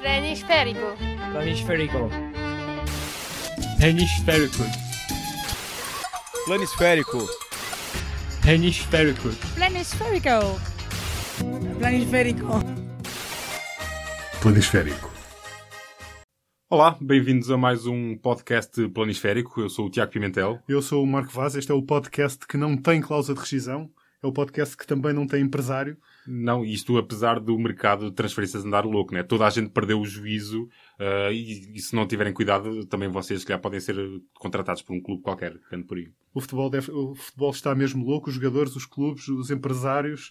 Planisférico. Planisférico. Planisférico. Planisférico. Planisférico. Planisférico. Planisférico. Planisférico. Olá, bem-vindos a mais um podcast planisférico. Eu sou o Tiago Pimentel. Eu sou o Marco Vaz. Este é o podcast que não tem cláusula de rescisão. É o podcast que também não tem empresário. Não, isto apesar do mercado de transferências andar louco, né? Toda a gente perdeu o juízo uh, e, e, se não tiverem cuidado, também vocês já podem ser contratados por um clube qualquer, ficando por aí. O futebol, deve, o futebol está mesmo louco, os jogadores, os clubes, os empresários.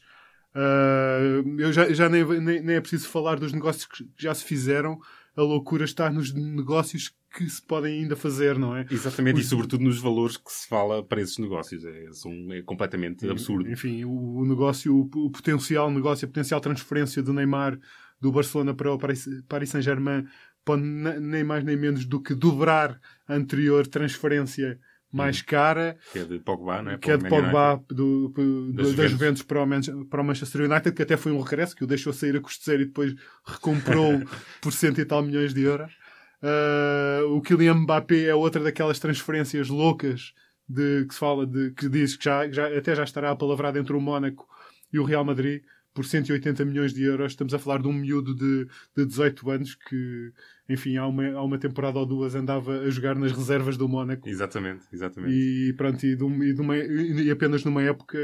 Uh, eu já, já nem, nem, nem é preciso falar dos negócios que já se fizeram. A loucura está nos negócios que se podem ainda fazer, não é? Exatamente, Os... e sobretudo nos valores que se fala para esses negócios. É, são, é completamente absurdo. Enfim, o, negócio, o, potencial negócio, a potencial transferência do Neymar do Barcelona para o Paris, Paris Saint-Germain pode nem mais nem menos do que dobrar a anterior transferência mais hum. cara. Que é de Pogba, não é? Que é de Pogba do, do, das, Juventus. Juventus para o, para o Manchester United, que até foi um regresso, que o deixou sair a custo zero e depois recomprou por cento e tal milhões de euros. Uh, o Kylian Mbappé é outra daquelas transferências loucas de, que se fala de que diz que já, já, até já estará apalavrado entre o Mónaco e o Real Madrid por 180 milhões de euros. Estamos a falar de um miúdo de, de 18 anos que, enfim, há uma, há uma temporada ou duas andava a jogar nas reservas do Mónaco. Exatamente, exatamente. E pronto, e, de, e, de uma, e apenas numa época,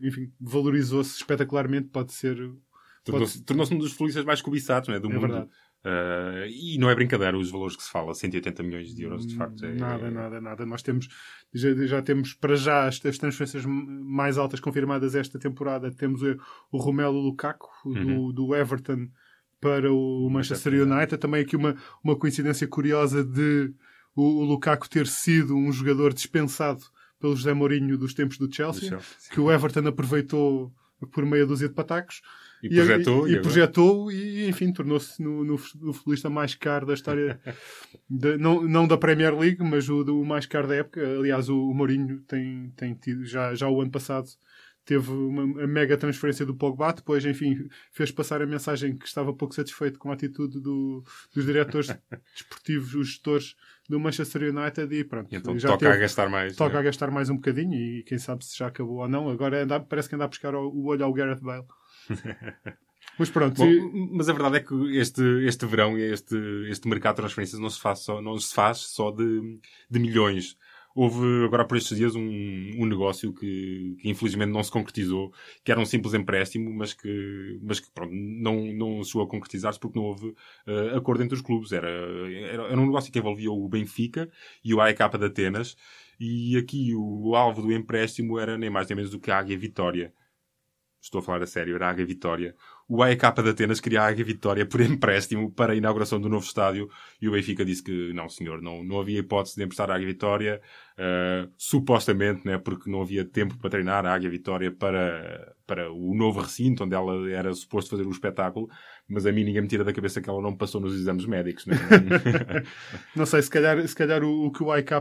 enfim, valorizou-se espetacularmente. Pode ser. Tornou-se tornou um dos futbolistas mais cobiçados né, do é mundo. Verdade. Uh, e não é brincadeira os valores que se fala, 180 milhões de euros, de facto. É, nada, nada, nada. Nós temos, já, já temos para já as, as, transferências mais altas confirmadas esta temporada. Temos o, o Romelu Lukaku, uhum. do, do, Everton, para o Manchester United. Também aqui uma, uma coincidência curiosa de o, o Lukaku ter sido um jogador dispensado pelo José Mourinho dos tempos do Chelsea, do Chelsea que o Everton aproveitou por meia dúzia de patacos e, projetou. E, e, e projetou e, enfim, tornou-se no, no, no, futbolista mais caro da história, de, não, não da Premier League, mas o, mais caro da época. Aliás, o, o Mourinho tem, tem tido, já, já o ano passado, teve uma, mega transferência do Pogba, depois, enfim, fez passar a mensagem que estava pouco satisfeito com a atitude do, dos diretores desportivos, os gestores do Manchester United e pronto. Então já toca teve, a gastar mais. Toca né? a gastar mais um bocadinho e quem sabe se já acabou ou não. Agora anda, parece que anda a buscar o, o olho ao Gareth Bale. Mas pronto. Bom, mas a verdade é que este, este verão e este, este mercado de transferências não se faz só, não se faz só de, de milhões. Houve agora por estes dias um, um negócio que, que, infelizmente não se concretizou, que era um simples empréstimo, mas que, mas que pronto, não, não chegou a concretizar-se porque não houve uh, acordo entre os clubes. Era, era, era, um negócio que envolvia o Benfica e o AEK de Atenas, e aqui o, o alvo do empréstimo era nem mais nem menos do que a Águia Vitória estou a falar a sério, era a Águia Vitória. O AEK de Atenas queria a Águia Vitória por empréstimo para a inauguração do novo estádio e o Benfica disse que não, senhor, não, não havia hipótese de emprestar a Águia Vitória, uh, supostamente, né, porque não havia tempo para treinar a Águia Vitória para, para o novo recinto onde ela era suposto fazer o espetáculo mas a mim ninguém me tira da cabeça que ela não passou nos exames médicos. Né? não sei, se calhar, se calhar o, o, que o IK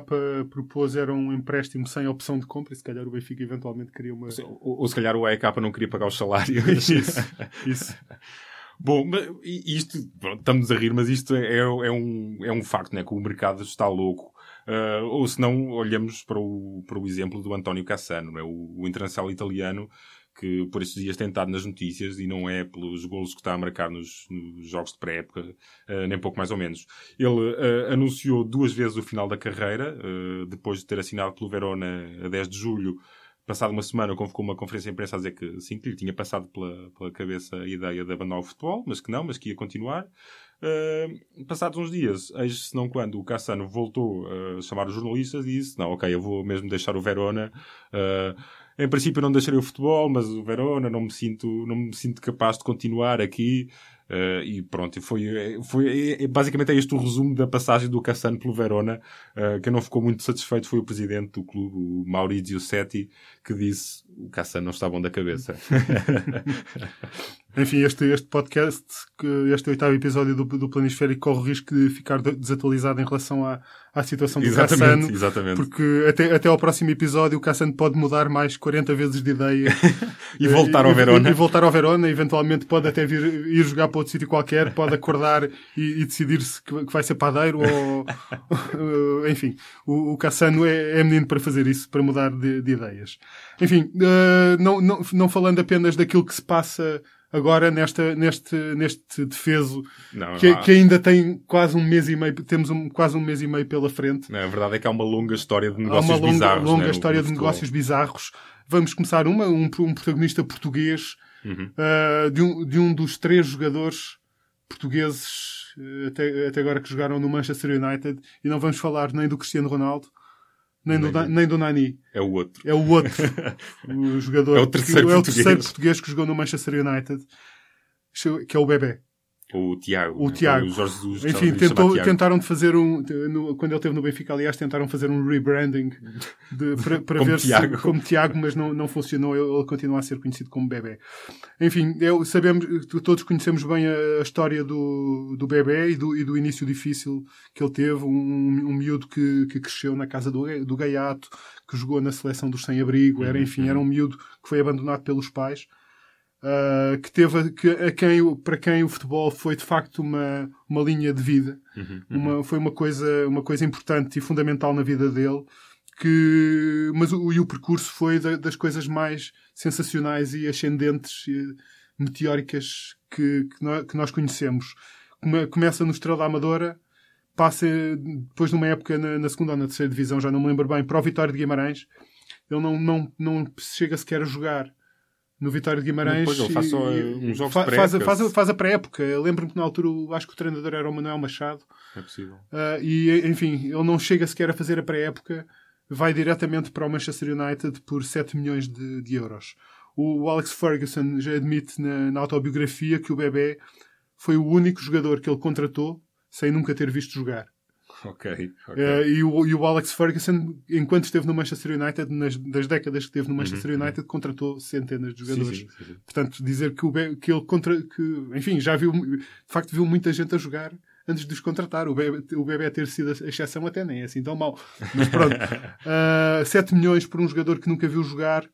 propôs era um empréstimo sem opção de compra e se calhar o Benfica eventualmente queria uma. Ou, ou se calhar o IK não queria pagar os salários. isso, isso. Bom, isto, pronto, estamos a rir, mas isto é, é, um, é um facto, né? Que o mercado está louco. Uh, ou se não, olhamos para o, para o exemplo do António Cassano, né? o, o internacional italiano que por estes dias tem estado nas notícias e não é pelos golos que está a marcar nos, nos jogos de pré-época, uh, nem pouco mais ou menos. Ele uh, anunciou duas vezes o final da carreira, uh, depois de ter assinado pelo Verona a 10 de julho. Passado uma semana, convocou uma conferência de imprensa a dizer que sim, que lhe tinha passado pela, pela cabeça a ideia de abandonar o futebol, mas que não, mas que ia continuar. Uh, passados uns dias, eis se não quando, o Cassano voltou a chamar os jornalistas e disse: Não, ok, eu vou mesmo deixar o Verona. Uh, em princípio não deixarei o futebol, mas o Verona não me sinto, não me sinto capaz de continuar aqui. Uh, e pronto, foi, foi é, basicamente é este o resumo da passagem do Cassano pelo Verona. Uh, quem não ficou muito satisfeito foi o presidente do clube, o Maurizio Setti, que disse o Cassano não está bom da cabeça. Enfim, este, este podcast, este oitavo episódio do, do Planisférico, corre o risco de ficar desatualizado em relação à, à situação do exatamente, Cassano. Exatamente. Porque até, até ao próximo episódio o Cassano pode mudar mais 40 vezes de ideia. e voltar ao Verona. E, e, voltar ao Verona. Eventualmente pode até vir, ir jogar para outro sítio qualquer, pode acordar e, e decidir-se que, que, vai ser padeiro ou... enfim, o, o Cassano é, é menino para fazer isso, para mudar de, de ideias. Enfim, uh, não, não, não falando apenas daquilo que se passa agora nesta, neste, neste defeso não, que, que, ainda tem quase um mês e meio, temos um, quase um mês e meio pela frente. Não, a verdade é que há uma longa história de negócios há uma longa, bizarros. longa né, história de negócios bizarros. Vamos começar uma, um, um protagonista português uhum. uh, de, um, de um dos três jogadores portugueses uh, até, até agora que jogaram no Manchester United e não vamos falar nem do Cristiano Ronaldo nem, nem, do, nem do Nani. É o outro. É o outro. o jogador. É o terceiro, que, é o português. terceiro português que jogou no Manchester United, que é o Bebé. O Tiago. O né? Tiago. O Jorge Jesus, Enfim, tentou, tentaram de fazer um. No, quando ele esteve no Benfica, aliás, tentaram fazer um rebranding para, para ver Tiago. se. Como Tiago, mas não, não funcionou. Ele, ele, continua a ser conhecido como Bebé. Enfim, eu, sabemos, todos conhecemos bem a, a história do, do Bebé e do, e do início difícil que ele teve. Um, um miúdo que, que cresceu na casa do, do Gaiato, que jogou na seleção dos sem-abrigo. Era, enfim, era um miúdo que foi abandonado pelos pais. Uh, que teve que, a quem, para quem o futebol foi de facto uma, uma linha de vida, uhum, uhum. Uma, foi uma coisa, uma coisa importante e fundamental na vida dele. Que, mas o, e o percurso foi da, das coisas mais sensacionais e ascendentes e meteóricas que, que, nós, que nós conhecemos. Come, começa no Estrela da Amadora, passa depois numa época na, na, segunda ou na terceira divisão, já não me lembro bem, para o Vitória de Guimarães. Ele não, não, não chega sequer a jogar no Vitória de Guimarães. Depois ele faz só uns jogos fa faz, faz, faz, a pré-época. Lembro-me que na altura acho que o treinador era o Manuel Machado. É possível. Uh, e, enfim, ele não chega sequer a fazer a pré-época. Vai diretamente para o Manchester United por 7 milhões de, de euros. O, o, Alex Ferguson já admite na, na autobiografia que o Bebé foi o único jogador que ele contratou sem nunca ter visto jogar. Ok. okay. Uh, e, o, e, o, Alex Ferguson, enquanto esteve no Manchester United, nas das décadas que esteve no Manchester uhum. United, contratou centenas de jogadores. Sim, sim, sim. Portanto, dizer que, o que ele contra, que, enfim, já viu, de facto, viu muita gente a jogar antes de os contratar. O Bebé, o Bebé ter sido a exceção até nem é assim tão mau. Mas pronto, uh, 7 milhões por um jogador que nunca viu jogar.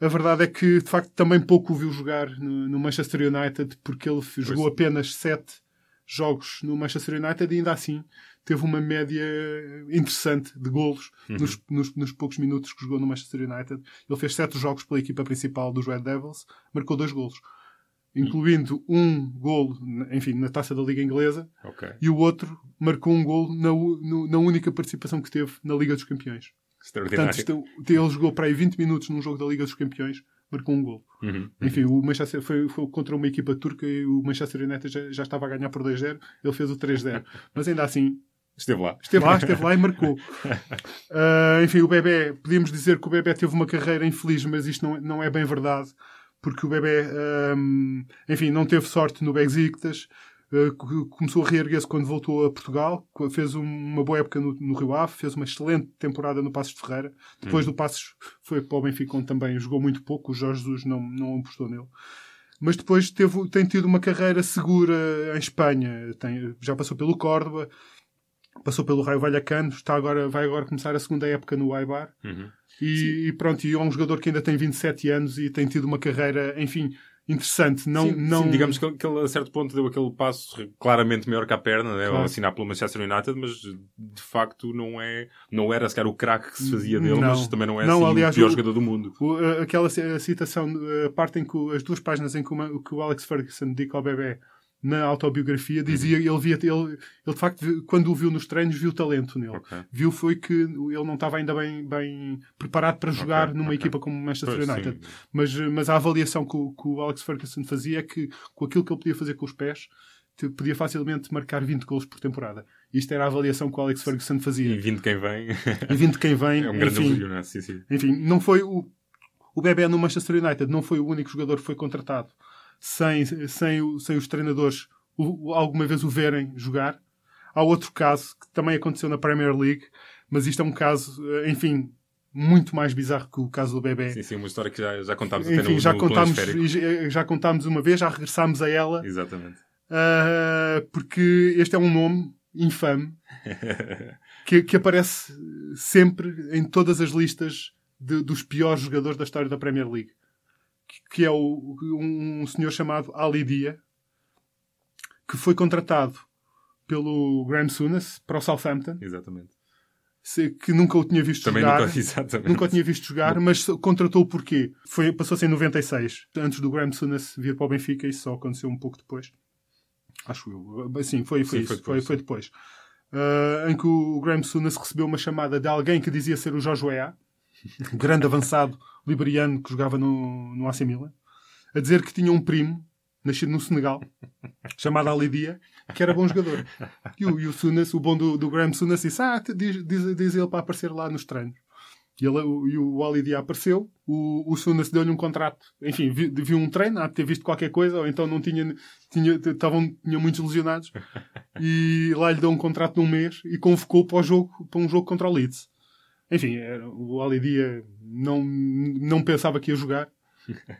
A verdade é que, de facto, também pouco o viu jogar no, no Manchester United, porque ele pois. jogou apenas 7 jogos no Manchester United e ainda assim teve uma média interessante de golos uhum. nos, nos, nos, poucos minutos que jogou no Manchester United. Ele fez sete jogos pela equipa principal dos Red Devils, marcou dois golos, incluindo um golo, enfim, na taça da Liga Inglesa, okay. e o outro marcou um golo na, no, na única participação que teve na Liga dos Campeões. Portanto, ele jogou para aí 20 minutos num jogo da Liga dos Campeões, marcou um gol. Uhum, Enfim, o Manchester foi, foi, contra uma equipa turca e o Manchester United já, já estava a ganhar por 2-0. Ele fez o 3-0. Mas ainda assim. Esteve lá. Esteve lá, esteve lá e marcou. Uh, enfim, o Bebé, podíamos dizer que o Bebé teve uma carreira infeliz, mas isto não, não é bem verdade. Porque o Bebé, um, enfim, não teve sorte no Besiktas. Uh, começou a reerguer-se quando voltou a Portugal, fez uma boa época no, no, Rio Ave, fez uma excelente temporada no Passos de Ferreira. Depois hum. do Passos foi para o Benfica, onde também jogou muito pouco, o Jorge Jesus não, não apostou nele. Mas depois teve, tem tido uma carreira segura em Espanha. Tem, já passou pelo Córdoba, passou pelo Raio Vallecano, está agora, vai agora começar a segunda época no Aibar. Uhum. E, e, pronto, e é um jogador que ainda tem 27 anos e tem tido uma carreira, enfim, interessante. Não, sim, não... Sim, digamos que, que ele a certo ponto deu aquele passo claramente maior que a perna, né? Claro. ao assinar pelo Manchester United, mas de facto não, é, não era sequer o craque que se fazia dele, não. mas também não é não, assim, aliás, o pior o, jogador do mundo. O, aquela citação, a parte em que as duas páginas em que o, que o Alex Ferguson dedica ao bebê na autobiografia dizia Uhum. ele via ele, ele de facto quando o viu nos treinos viu talento nele Okay. viu foi que ele não estava ainda bem, bem preparado para jogar Ok, numa ok. equipa como o Manchester Pois, United sim. mas, mas a avaliação que o, que o Alex Ferguson fazia é que com aquilo que ele podia fazer com os pés podia facilmente marcar 20 gols por temporada isto era a avaliação que o Alex Ferguson E fazia vindo quem vem, e 20 quem vem é um grande enfim, elogio, não é? Sim, sim. enfim, não foi o, o Bebé no Manchester United não foi o único jogador que foi contratado sem, sem, sem os treinadores o- alguma vez o verem jogar. Há outro caso que também aconteceu na Premier League, mas isto é um caso, eh, enfim, muito mais bizarro que o caso do bebê. Sim, sim, uma história que já, já contámos até Enfim, no, já, no contámos, planisférico. já contámos uma vez, já regressámos a ela, Exatamente. ah, porque este é um nome infame que, que aparece sempre em todas as listas de- dos piores jogadores da história da Premier League. Que, é o, um senhor chamado Ali Dia, que foi contratado pelo Graham Souness para o Southampton, Exatamente. que nunca o tinha visto Também jogar. nunca, exatamente. Nunca o tinha visto jogar, mas contratou porquê? Foi, passou-se em 96, antes do Graham Souness vir para o Benfica, isso só aconteceu um pouco depois. Acho eu. Sim, foi, foi Sim, isso. foi Foi, depois, foi depois. Ah, em que o Graham Souness recebeu uma chamada de alguém que dizia ser o Jorge Weah, grande avançado liberiano que jogava no, no AC Milan, a dizer que tinha um primo, nascido no Senegal, chamado Ali Dia, que era bom jogador. E o, e o Souness, o bom do, do Graham Souness, disse: Ah, diz, diz, diz ele para aparecer lá nos treinos. E, ele, o, e o Ali Dia apareceu, o, o Souness deu-lhe um contrato. Enfim, vi- viu um treino, há de ter visto qualquer coisa, ou então não tinha, tinha, estavam, tinha muitos lesionados, e lá lhe deu um contrato de um mês e convocou para, o jogo, para um jogo contra o Leeds. Enfim, o Ali Dia não, não pensava que ia jogar,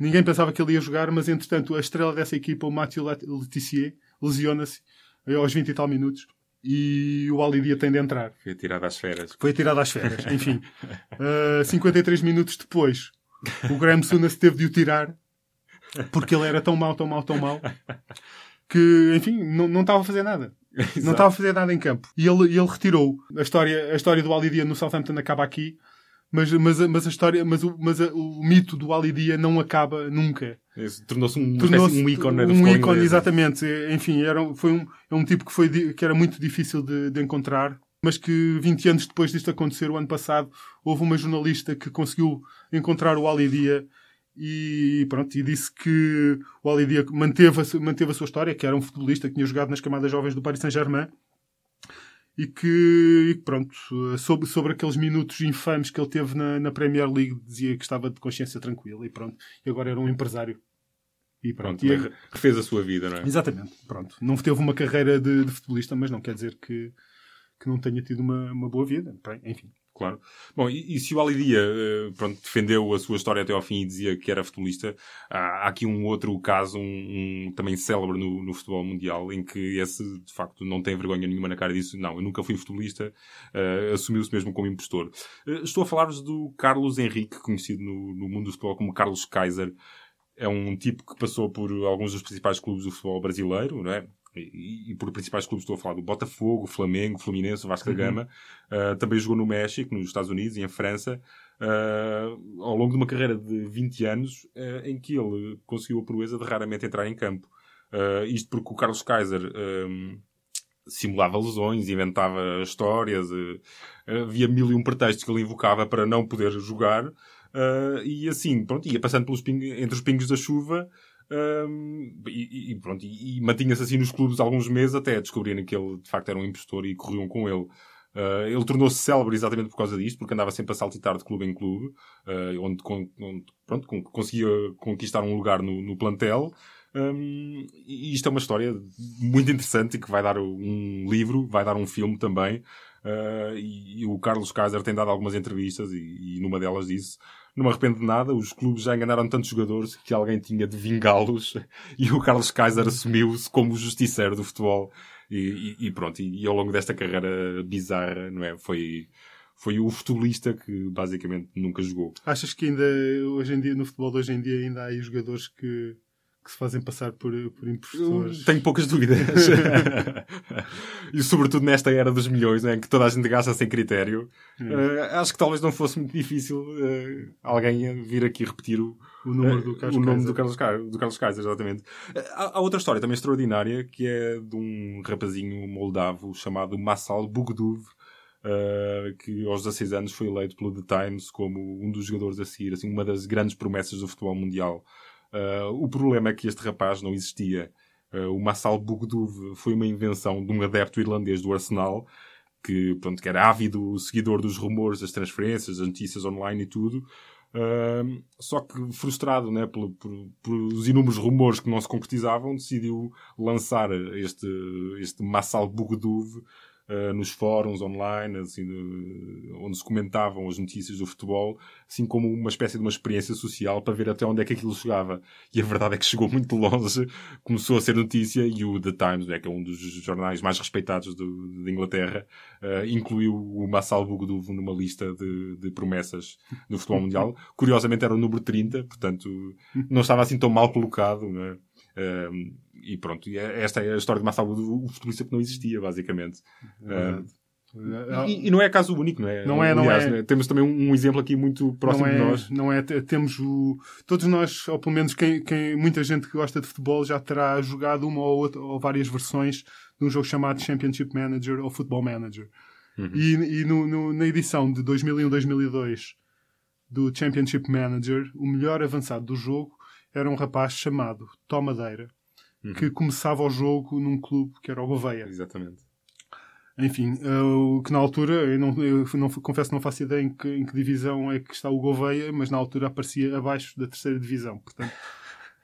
ninguém pensava que ele ia jogar, mas entretanto a estrela dessa equipa, o Mathieu Let- Letizier, lesiona-se aos 20 e tal minutos. E o Ali Dia tem de entrar. Foi tirado às feras. Foi tirado às férias. Enfim, uh, 53 minutos depois, o Graham Souness teve de o tirar porque ele era tão mau, tão mau, tão mau que, enfim, não, não estava a fazer nada. Não estava a fazer nada em campo. E ele, ele retirou. A história, a história do Ali Dia no Southampton acaba aqui, mas, mas, mas a história, mas, o, mas a- o mito do Ali Dia não acaba nunca. Tornou-se um, Tornou-se um ícone um ícone, inglês. exatamente. Enfim, era, foi um, é um tipo que, foi, que era muito difícil de, de encontrar, mas que 20 anos depois disto acontecer, o ano passado, houve uma jornalista que conseguiu encontrar o Ali Dia e pronto, e disse que o Ali Dia manteve, a, manteve a sua história, que era um futebolista que tinha jogado nas camadas jovens do Paris Saint-Germain e que, e que, pronto, sobre, sobre aqueles minutos infames que ele teve na, na Premier League, dizia que estava de consciência tranquila e pronto, e agora era um empresário. E pronto, Pronto, e, re- refez a sua vida, não é? Exatamente, pronto. Não teve uma carreira de, de futebolista, mas não quer dizer que, que não tenha tido uma, uma boa vida. Enfim. Claro. Bom, e, e se o Ali Dia eh, pronto, defendeu a sua história até ao fim e dizia que era futebolista, há, há aqui um outro caso, um, um também célebre no, no futebol mundial, em que esse, de facto, não tem vergonha nenhuma na cara disso. Não, eu nunca fui futebolista, eh, assumiu-se mesmo como impostor. Eh, estou a falar-vos do Carlos Henrique, conhecido no, no mundo do futebol como Carlos Kaiser. É um tipo que passou por alguns dos principais clubes do futebol brasileiro, não é? E, e por principais clubes estou a falar do Botafogo, Flamengo, Fluminense, Vasco da Gama. Uh, também jogou no México, nos Estados Unidos e em França, uh, ao longo de uma carreira de 20 anos, uh, em que ele conseguiu a proeza de raramente entrar em campo. Isto porque o Carlos Kaiser um, simulava lesões, inventava histórias, havia mil e um pretextos que ele invocava para não poder jogar, e assim, pronto, ia passando pelos ping- entre os pingos da chuva. Um, e, e pronto, e, e mantinha-se assim nos clubes alguns meses até descobrirem que ele de facto era um impostor e corriam com ele. Uh, ele tornou-se célebre exatamente por causa disto, porque andava sempre a saltitar de clube em clube, uh, onde, onde, pronto, con- conseguia conquistar um lugar no, no plantel. Um, e isto é uma história muito interessante que vai dar um livro, vai dar um filme também. Uh, e, e o Carlos Kaiser tem dado algumas entrevistas e, e numa delas disse não me arrependo de nada, os clubes já enganaram tantos jogadores que alguém tinha de vingá-los e o Carlos Kaiser assumiu-se como o justiceiro do futebol e, e- e pronto, e, e ao longo desta carreira bizarra, não é? Foi, foi o futebolista que basicamente nunca jogou. Achas que ainda, hoje em dia, no futebol de hoje em dia, ainda há jogadores que, que se fazem passar por, por impostores? Tenho poucas dúvidas. e sobretudo nesta era dos milhões, né, em que toda a gente gasta sem critério. eh, acho que talvez não fosse muito difícil eh, alguém vir aqui repetir o, O número do eh, Carlos o nome Kaiser. do Carlos, Ca- do Carlos Kaiser, exatamente. Há, há outra história também extraordinária que é de um rapazinho moldavo chamado Massal Bugduv. eh, que aos 16 anos foi eleito pelo The Times como um dos jogadores a seguir, assim, uma das grandes promessas do futebol mundial. Eh, o problema é que este rapaz não existia. Eh, o Massal Bugduv foi uma invenção de um adepto irlandês do Arsenal, que, pronto, que era ávido seguidor dos rumores, das transferências, das notícias online e tudo. Ahm, só que frustrado né, por, por, por os inúmeros rumores que não se concretizavam, decidiu lançar este, este Massal Bugduv uh, nos fóruns online, assim, de, onde se comentavam as notícias do futebol, assim como uma espécie de uma experiência social para ver até onde é que aquilo chegava. E a verdade é que chegou muito longe, começou a ser notícia e o The Times, né, que é um dos jornais mais respeitados de Inglaterra, uh, incluiu o Massal Bugduvo numa lista de, de promessas do futebol mundial. Curiosamente era o número 30, portanto não estava assim tão mal colocado, né? Uh, e pronto, é, esta é a história de Massal do futebolista que não existia, basicamente. Uh, e, e, não é caso único, não é? Não é, não Aliás, é. Né? Temos também um, exemplo aqui muito próximo é, de nós. Não é, temos o... Todos nós, ou pelo menos quem, quem, muita gente que gosta de futebol já terá jogado uma ou, outra, ou várias versões de um jogo chamado Championship Manager ou Football Manager. Uhum. E, e no, no, na edição de 2001-2002 do Championship Manager, o melhor avançado do jogo era um rapaz chamado Tom Madeira, uhum. que começava o jogo num clube que era o Gouveia. Exatamente. Enfim, uh, que na altura, eu, não, eu não, confesso que não faço ideia em que, em que, divisão é que está o Gouveia, mas na altura aparecia abaixo da terceira divisão. Portanto,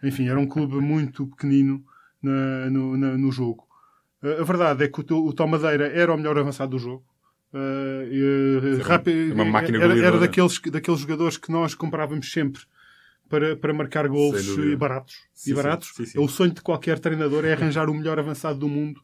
enfim, era um clube muito pequenino na, no, na, no jogo. Uh, a verdade é que o, o Tom Madeira era o melhor avançado do jogo. Uh, rápido, uma máquina era, era daqueles, daqueles jogadores que nós comprávamos sempre para, para marcar gols e baratos. Sim, e baratos. Sim, sim, o sonho de qualquer treinador é arranjar o melhor avançado do mundo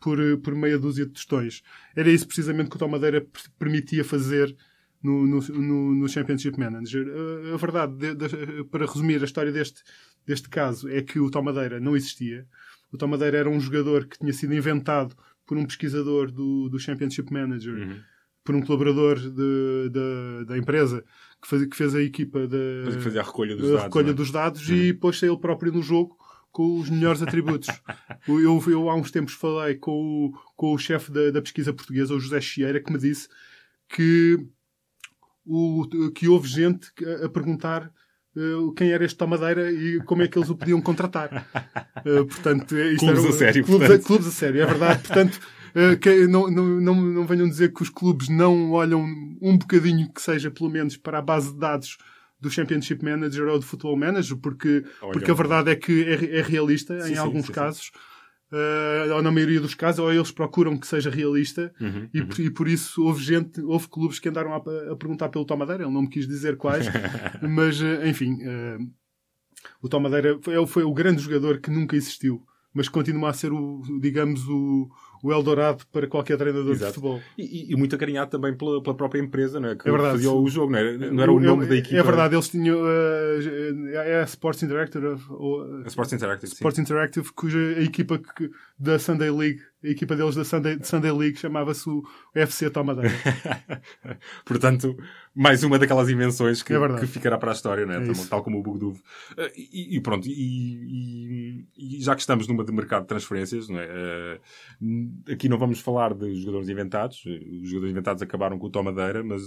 por, por meia dúzia de tostões. Era isso precisamente que o Tom Madeira permitia fazer no, no, no, no Championship Manager. A, a verdade, de, de, para resumir a história deste, deste caso, é que o Tom Madeira não existia. O Tom Madeira era um jogador que tinha sido inventado por um pesquisador do, do Championship Manager. Uhum por um colaborador de, da empresa que, faz, que, fez a equipa fazia a recolha dos a dados, recolha é? dos dados e pôs-se ele próprio no jogo com os melhores atributos. eu, eu, há uns tempos falei com o, com o chefe da, da pesquisa portuguesa, o José Chieira, que me disse que, o, que houve gente a, a perguntar uh, quem era este Tomadeira e como é que eles o podiam contratar. Uh, portanto, isto clubes era, a sério. Clubes, portanto. clubes a sério, é verdade. Portanto, eh, que não, não, não, não venham dizer que os clubes não olham um bocadinho que seja, pelo menos, para a base de dados do Championship Manager ou do Football Manager, porque, porque a verdade é que é, é realista sim, em sim, alguns sim, casos. Uh, ou na maioria dos casos, ou eles procuram que seja realista, uhum, e, uhum. e, por isso houve gente, houve clubes que andaram a, a perguntar pelo Tomadeira, ele não me quis dizer quais, mas enfim, uh, o Tomadeira foi, foi o grande jogador que nunca existiu, mas continua a ser o, digamos, o, o Eldorado para qualquer treinador Exato. de futebol. E, e, muito acarinhado também pela, pela própria empresa, não é? que é verdade, fazia o jogo, não era, não era o nome é, da equipa. É verdade, eles tinham. Uh, é a Sports Interactive. Ou, a Sports Interactive, Sports. Interactive, cuja a equipa que, da Sunday League, a equipa deles da Sunday, Sunday League chamava-se o FC Tomadeira. Portanto, mais uma daquelas invenções que, é que ficará para a história, não é? tal, tal, como o Bugduv. Uh, e, e, pronto, e, e, já que estamos numa de mercado de transferências, não é? Uh, aqui não vamos falar de jogadores inventados. Os jogadores inventados acabaram com o Tomadeira, mas,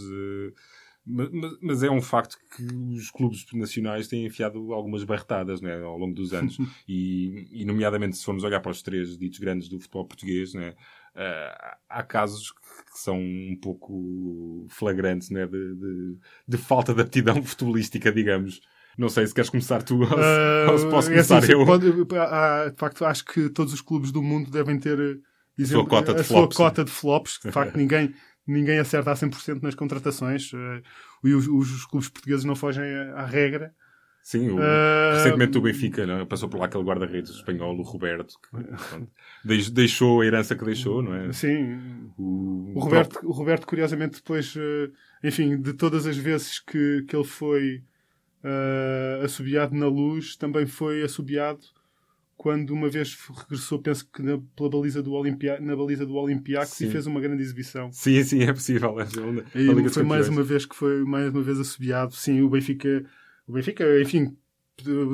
mas, mas, é um facto que os clubes nacionais têm enfiado algumas barretadas é? ao longo dos anos. e, e, nomeadamente, se formos olhar para os três ditos grandes do futebol português, é? Uh, há casos que são um pouco flagrantes né? de, de, de falta de aptidão futebolística, digamos. Não sei se queres começar tu ou se, uh, ou se posso começar é assim, eu. Pode, de facto, acho que todos os clubes do mundo devem ter exemplo, a, sua cota, de a flops, sua cota de flops. De facto, ninguém, ninguém acerta a 100% nas contratações. Uh, e os, os, clubes portugueses não fogem à regra. Sim, o, uh, recentemente o Benfica não, é? passou por lá aquele guarda-redes espanhol, o Roberto, que deixou a herança que deixou, não é? Sim, o, o Roberto, o Roberto, curiosamente, depois, uh, enfim, de todas as vezes que, que ele foi uh, assobiado na luz, também foi assobiado quando uma vez regressou, penso que na, pela baliza do Olimpia, na baliza do Olympiacos e fez uma grande exibição. Sim, sim, é possível. É e foi mais uma vez que foi mais uma vez assobiado. Sim, o Benfica o Benfica, enfim,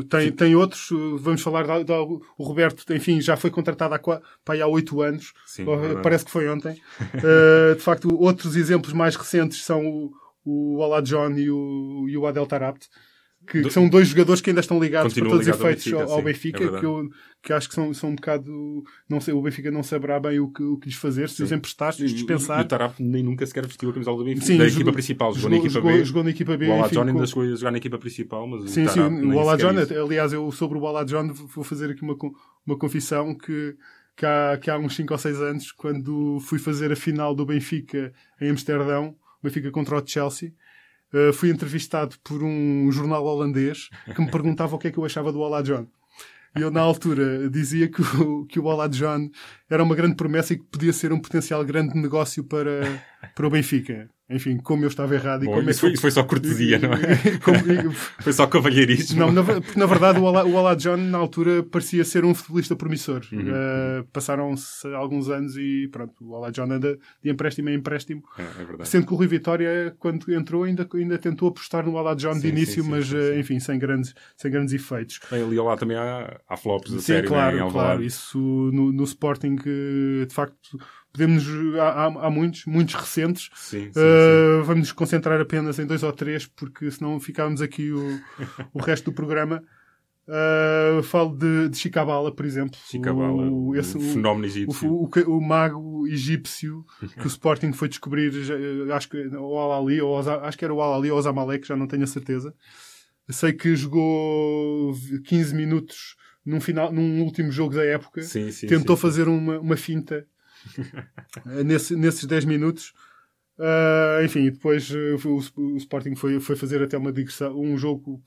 tem, tem outros, vamos falar o Roberto, enfim, já foi contratado há, para há oito anos, Sim, parece que foi ontem. uh, de facto, outros exemplos mais recentes são o, o Ola John e o, e o Adel Tarabt, que, que, são dois jogadores que ainda estão ligados por todos os efeitos ao Benfica, ao Benfica é que, eu, que acho que são, são um bocado. Não sei, o Benfica não saberá bem o que, o que lhes fazer, se sim. os emprestar, se os dispensar. E, o Tarap nem nunca sequer vestiu a camisola do Benfica, sim, da equipa principal, jogou, jogou, na equipa jogou, B. Jogou na equipa B. O Ala John ainda chegou a jogar na equipa principal, mas sim, o sim, o Ala John, aliás, eu sobre o Ala John vou fazer aqui uma, uma confissão que que há, que há uns 5 ou 6 anos, quando fui fazer a final do Benfica em Amsterdão, Benfica contra o Chelsea. Uh, fui entrevistado por um jornal holandês que me perguntava o que é que eu achava do Olá John. E eu, na altura, dizia que o, que o Olá John era uma grande promessa e que podia ser um potencial grande negócio para, para o Benfica. Enfim, como eu estava errado e Bom, como é isso, foi, que... isso foi só cortesia, não é? como- Foi só cavalheirismo. não, na, porque na verdade o Ala John na altura parecia ser um futebolista promissor. Uhum. Uh, Passaram-se alguns anos e pronto, o Ala John anda de empréstimo em empréstimo. É, é. Sendo que o Rui Vitória, quando entrou, ainda, ainda tentou apostar no Ala John Sim, de início, sim, sim, mas uh, sim. enfim, sem grandes, sem grandes efeitos. Bem, ali lado também há, há flops a Sim, claro, né, em Alvalade. claro. Isso no, no Sporting, uh, de facto, podemos. Há, há- muitos, muitos recentes. Sim, sim, Uh, vamos nos concentrar apenas em dois ou três, porque senão ficámos aqui o, o resto do programa. Uh, falo de, de Chicabala, por exemplo. sim. Chicabala, O, o, esse- o- fenómeno o, egípcio. o, o- o mago egípcio que o Sporting foi descobrir, eh, acho que ou Ali, ou acho que era o Al-Ali ou aos Amalek, já não tenho a certeza. Sei que jogou 15 minutos num, final, num último jogo da época. Sim, sim, Tentou sim, sim. fazer uma, uma finta nesses 10 minutos. Ah, enfim, depois eh, o, o Sporting foi, foi fazer até uma digressão, um jogo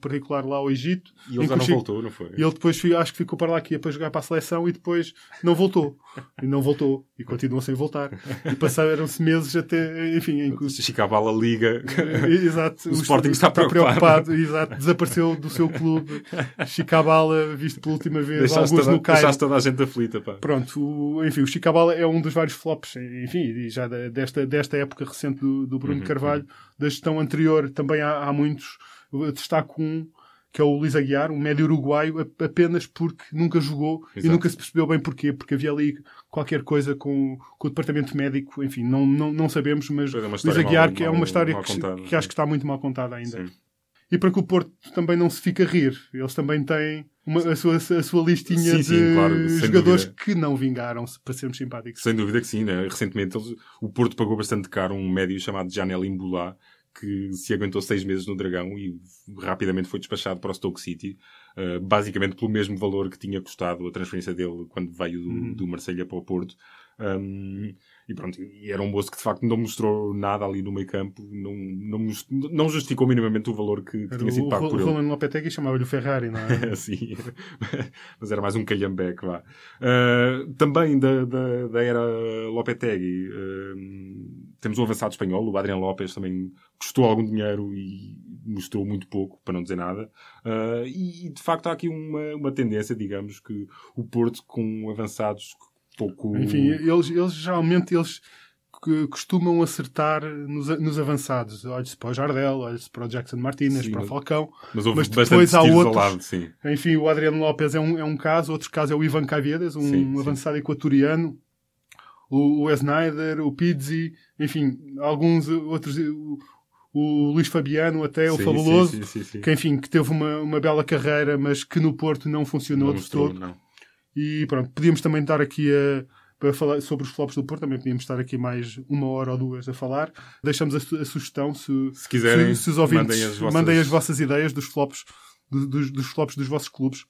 particular lá ao Egito. E ele já não o Chico- voltou, não foi? e ele depois acho que ficou para lá que ia para jogar para a seleção e depois não voltou. E não voltou. E continuou sem voltar. E passaram-se meses até, enfim, em que o- Chicabala liga. Exato. O Sporting está preocupado. Exato. Desapareceu do seu clube. Chicabala, visto pela última vez, Deixaste alguns toda, no Cairo. deixaste toda a gente aflita, pá. Pronto, o, enfim, o Chicabala é um dos vários flops, enfim, já da- desta, desta época recente do, do Bruno Uhum, Carvalho. Da gestão anterior também há, há muitos. Eu destaco um, que é o Luís Aguiar, um médio uruguaio, apenas porque nunca jogou e Exato. nunca se percebeu bem porquê, porque havia ali qualquer coisa com, com o departamento médico, enfim, não, não, não sabemos, mas é, Luís Aguiar, mal- que é uma história mal que, contada, que acho que está muito mal contada ainda. Sim. E para que o Porto também não se fique a rir. Eles também têm uma- a, sua, a sua listinha Sim, de sim, claro, sem jogadores dúvida. que não vingaram, para sermos simpáticos. Sem dúvida que sim, né? Recentemente eles- o Porto pagou bastante caro um médio chamado Janel Imbulá, que se aguentou seis meses no Dragão e rapidamente foi despachado para o Stoke City, uh, basicamente pelo mesmo valor que tinha custado a transferência dele quando veio do, Uhum. do Marselha para o Porto. Um, e pronto, e era um moço que de facto não mostrou nada ali no meio campo, não, não, não justificou minimamente o valor que, que tinha sido o pago Ro- por ele. Roland Lopetegui chamava-lhe o Ferrari, não é? Sim, mas era mais um calhambeque, vá. Uh, também da, da, da era Lopetegui, uh, temos um avançado espanhol, o Adriano Lopes, também custou algum dinheiro e mostrou muito pouco, para não dizer nada. Uh, e, de facto há aqui uma, uma tendência, digamos, que o Porto com avançados pouco... Enfim, eles, eles geralmente eles costumam acertar nos, nos avançados. Olhe-se para o Jardel, olhe-se para o Jackson Martinez, Sim, para o Falcão. mas mas depois há outros- lado, sim. Enfim, o Adriano Lopes é um, é um caso, outro caso é o Ivan Caviedes, um Sim, sim. avançado equatoriano. O, o Snyder, o Pizzi, enfim, alguns outros. O, o Luís Fabiano, até, o Sim, fabuloso. sim, sim, sim, sim. que enfim, que teve uma, uma bela carreira, mas que no Porto não funcionou Não de todo. não. E pronto, podíamos também estar aqui a, para falar sobre os flops do Porto, também podíamos estar aqui mais uma hora ou duas a falar. Deixamos a, su- a sugestão se, Se quiserem, se, se os ouvintes mandem as vossas- mandem as vossas ideias dos flops, do- dos, dos flops dos vossos clubes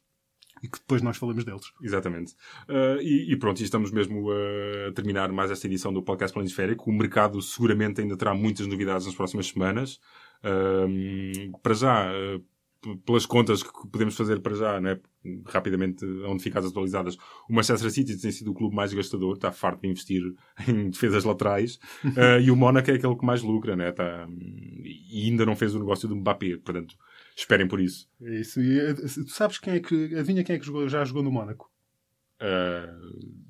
e que depois nós falamos deles. Exatamente. Uh, e, e pronto, e estamos mesmo a terminar mais esta edição do Podcast Planisférico. O mercado seguramente ainda terá muitas novidades nas próximas semanas. Um, para já, uh, pelas contas que podemos fazer para já, né, rapidamente, onde ficar atualizadas, o Manchester City tem sido o clube mais gastador, está farto de investir em defesas laterais, Uh, e o Mónaco é aquele que mais lucra, né, está, e ainda não fez o negócio do Mbappé, portanto, esperem por isso. É isso. E, eh, tu sabes quem é que. Adivinha quem é que jogou- já jogou no Mónaco? Uh,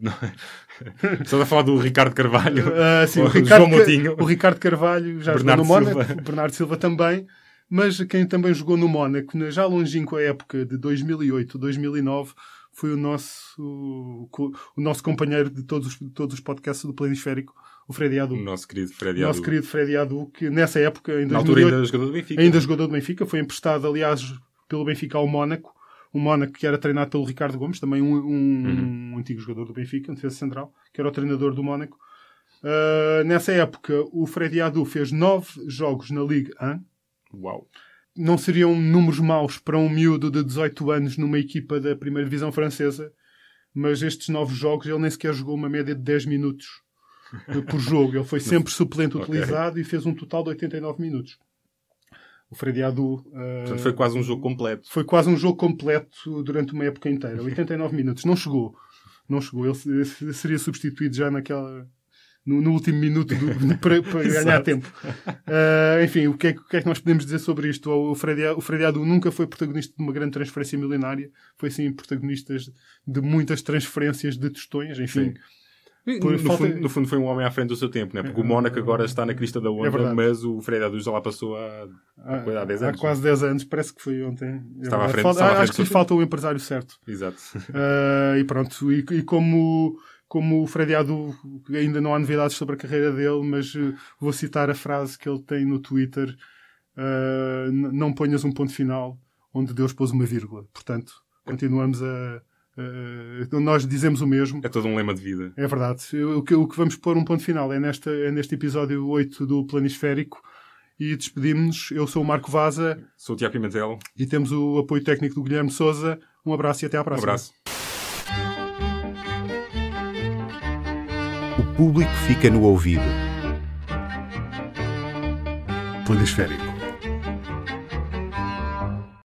Estás a falar do Ricardo Carvalho? Ah, sim, o o, Ricardo, João Moutinho. O Ricardo Carvalho já Bernardo jogou no Mónaco, o Bernardo Silva também, mas quem também jogou no Mónaco, na já longínqua época de 2008, 2009, foi o nosso, o, nosso companheiro de todos os, todos os podcasts do Planisférico, o Freddy Adu. O nosso querido Freddy O nosso Adu. querido Freddy Adu, que nessa época, em Na altura 2008, ainda jogador do Benfica. ainda jogador do Benfica, foi emprestado, aliás, pelo Benfica ao Mónaco. O Mónaco que era treinado pelo Ricardo Gomes, também um, um- Uhum. um antigo jogador do Benfica, um defesa central, que era o treinador do Mónaco. Uh, nessa época, o Freddy Adu fez nove jogos na Ligue 1. Uau. Não seriam números maus para um miúdo de 18 anos numa equipa da primeira divisão francesa, mas estes novos jogos ele nem sequer jogou uma média de 10 minutos eh, por jogo. Ele foi sempre suplente Ok. utilizado e fez um total de 89 minutos. O Freddy Adu eh, Portanto, foi quase um jogo completo. foi quase um jogo completo durante uma época inteira. 89 minutos. Não chegou. Não chegou. Ele se- se- seria substituído já naquela. No, no último minuto do- para, para ganhar tempo. Ah, enfim, o que, é, que- o que é que nós podemos dizer sobre isto? O Freddy, o Freddy Adu nunca foi protagonista de uma grande transferência milionária. Foi sim protagonista de muitas transferências de tostões. Enfim, Por No, falta- fundo, no fundo foi um homem à frente do seu tempo, né? porque o Mónaco agora está na crista da onda, É mas o Fred Adu já lá passou há, Foi há 10 há anos. quase 10 anos. Parece que foi ontem. É Estava à frente- Falta- estava à frente acho que falta o empresário certo. Exato. Uh, e pronto, e, e como, como o Freddy Adu ainda não há novidades sobre a carreira dele, mas uh, vou citar a frase que ele tem no Twitter: uh, Não ponhas um ponto final onde Deus pôs uma vírgula. Portanto, continuamos a. uh, nós dizemos o mesmo. É todo um lema de vida. É verdade. O que, o que vamos pôr um ponto final é, nesta, é neste episódio 8 do Planisférico. E despedimos-nos. Eu sou o Marco Vaza Sou o Tiago Pimentel. e temos o apoio técnico do Guilherme Souza. Um abraço e até à Um próxima. abraço. Público fica no ouvido. Planisférico.